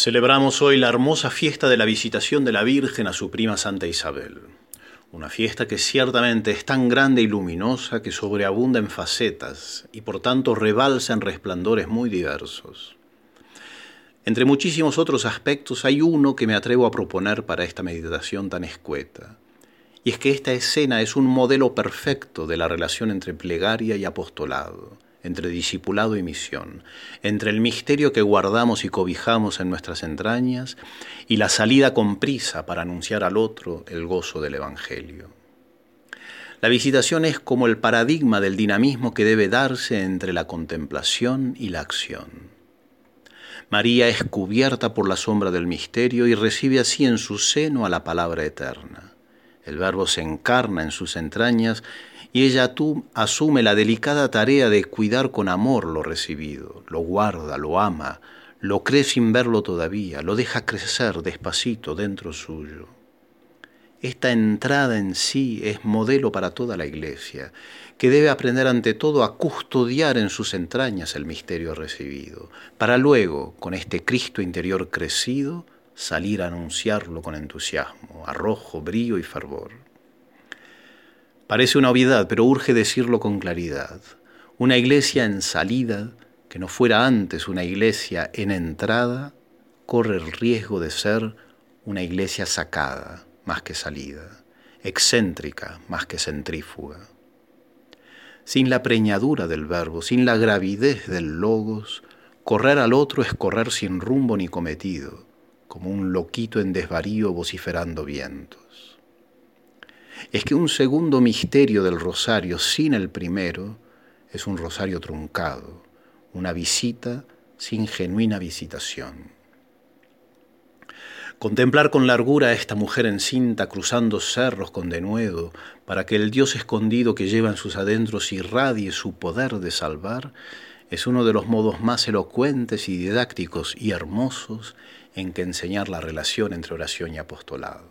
Celebramos hoy la hermosa fiesta de la visitación de la Virgen a su prima Santa Isabel. Una fiesta que ciertamente es tan grande y luminosa que sobreabunda en facetas y por tanto rebalsa en resplandores muy diversos. Entre muchísimos otros aspectos hay uno que me atrevo a proponer para esta meditación tan escueta, y es que esta escena es un modelo perfecto de la relación entre plegaria y apostolado entre discipulado y misión, entre el misterio que guardamos y cobijamos en nuestras entrañas y la salida con prisa para anunciar al otro el gozo del Evangelio. La visitación es como el paradigma del dinamismo que debe darse entre la contemplación y la acción. María es cubierta por la sombra del misterio y recibe así en su seno a la palabra eterna. El Verbo se encarna en sus entrañas y ella tú asume la delicada tarea de cuidar con amor lo recibido, lo guarda, lo ama, lo cree sin verlo todavía, lo deja crecer despacito dentro suyo. Esta entrada en sí es modelo para toda la Iglesia, que debe aprender ante todo a custodiar en sus entrañas el misterio recibido, para luego, con este Cristo interior crecido, salir a anunciarlo con entusiasmo, arrojo, brío y fervor. Parece una obviedad, pero urge decirlo con claridad. Una iglesia en salida, que no fuera antes una iglesia en entrada, corre el riesgo de ser una iglesia sacada más que salida, excéntrica más que centrífuga. Sin la preñadura del verbo, sin la gravidez del logos, correr al otro es correr sin rumbo ni cometido, como un loquito en desvarío vociferando vientos es que un segundo misterio del rosario sin el primero es un rosario truncado, una visita sin genuina visitación. Contemplar con largura a esta mujer encinta cruzando cerros con denuedo para que el Dios escondido que lleva en sus adentros irradie su poder de salvar es uno de los modos más elocuentes y didácticos y hermosos en que enseñar la relación entre oración y apostolado.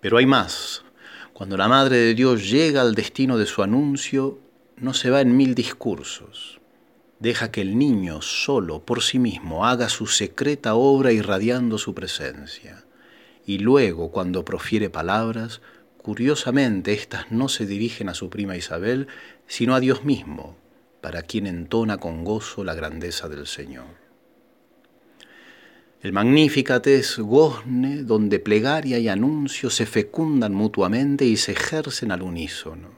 Pero hay más. Cuando la Madre de Dios llega al destino de su anuncio, no se va en mil discursos. Deja que el niño solo, por sí mismo, haga su secreta obra irradiando su presencia. Y luego, cuando profiere palabras, curiosamente éstas no se dirigen a su prima Isabel, sino a Dios mismo, para quien entona con gozo la grandeza del Señor. El Magnificat es gozne donde plegaria y anuncio se fecundan mutuamente y se ejercen al unísono.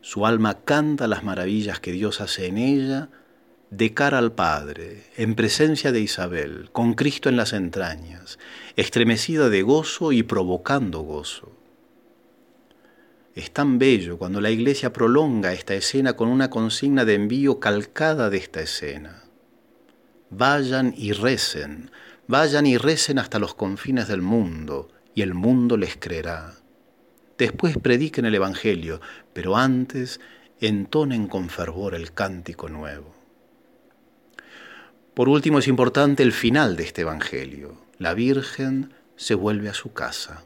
Su alma canta las maravillas que Dios hace en ella de cara al Padre, en presencia de Isabel, con Cristo en las entrañas, estremecida de gozo y provocando gozo. Es tan bello cuando la Iglesia prolonga esta escena con una consigna de envío calcada de esta escena. Vayan y recen, vayan y recen hasta los confines del mundo, y el mundo les creerá. Después prediquen el Evangelio, pero antes entonen con fervor el cántico nuevo. Por último, es importante el final de este Evangelio. La Virgen se vuelve a su casa.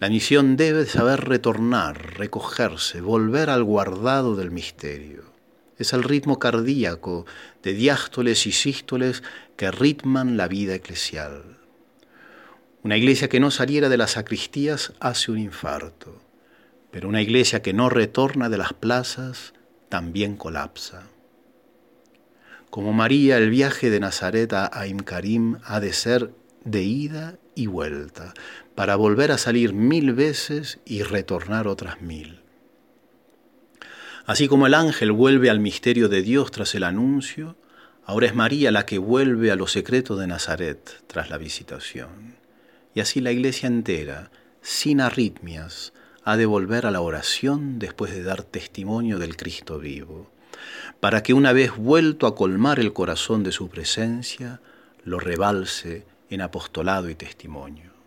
La misión debe saber retornar, recogerse, volver al guardado del misterio es el ritmo cardíaco de diástoles y sístoles que ritman la vida eclesial. Una iglesia que no saliera de las sacristías hace un infarto, pero una iglesia que no retorna de las plazas también colapsa. Como María, el viaje de Nazaret a Aim Karim ha de ser de ida y vuelta, para volver a salir mil veces y retornar otras mil. Así como el ángel vuelve al misterio de Dios tras el anuncio, ahora es María la que vuelve a lo secreto de Nazaret tras la visitación. Y así la iglesia entera, sin arritmias, ha de volver a la oración después de dar testimonio del Cristo vivo, para que una vez vuelto a colmar el corazón de su presencia, lo rebalse en apostolado y testimonio.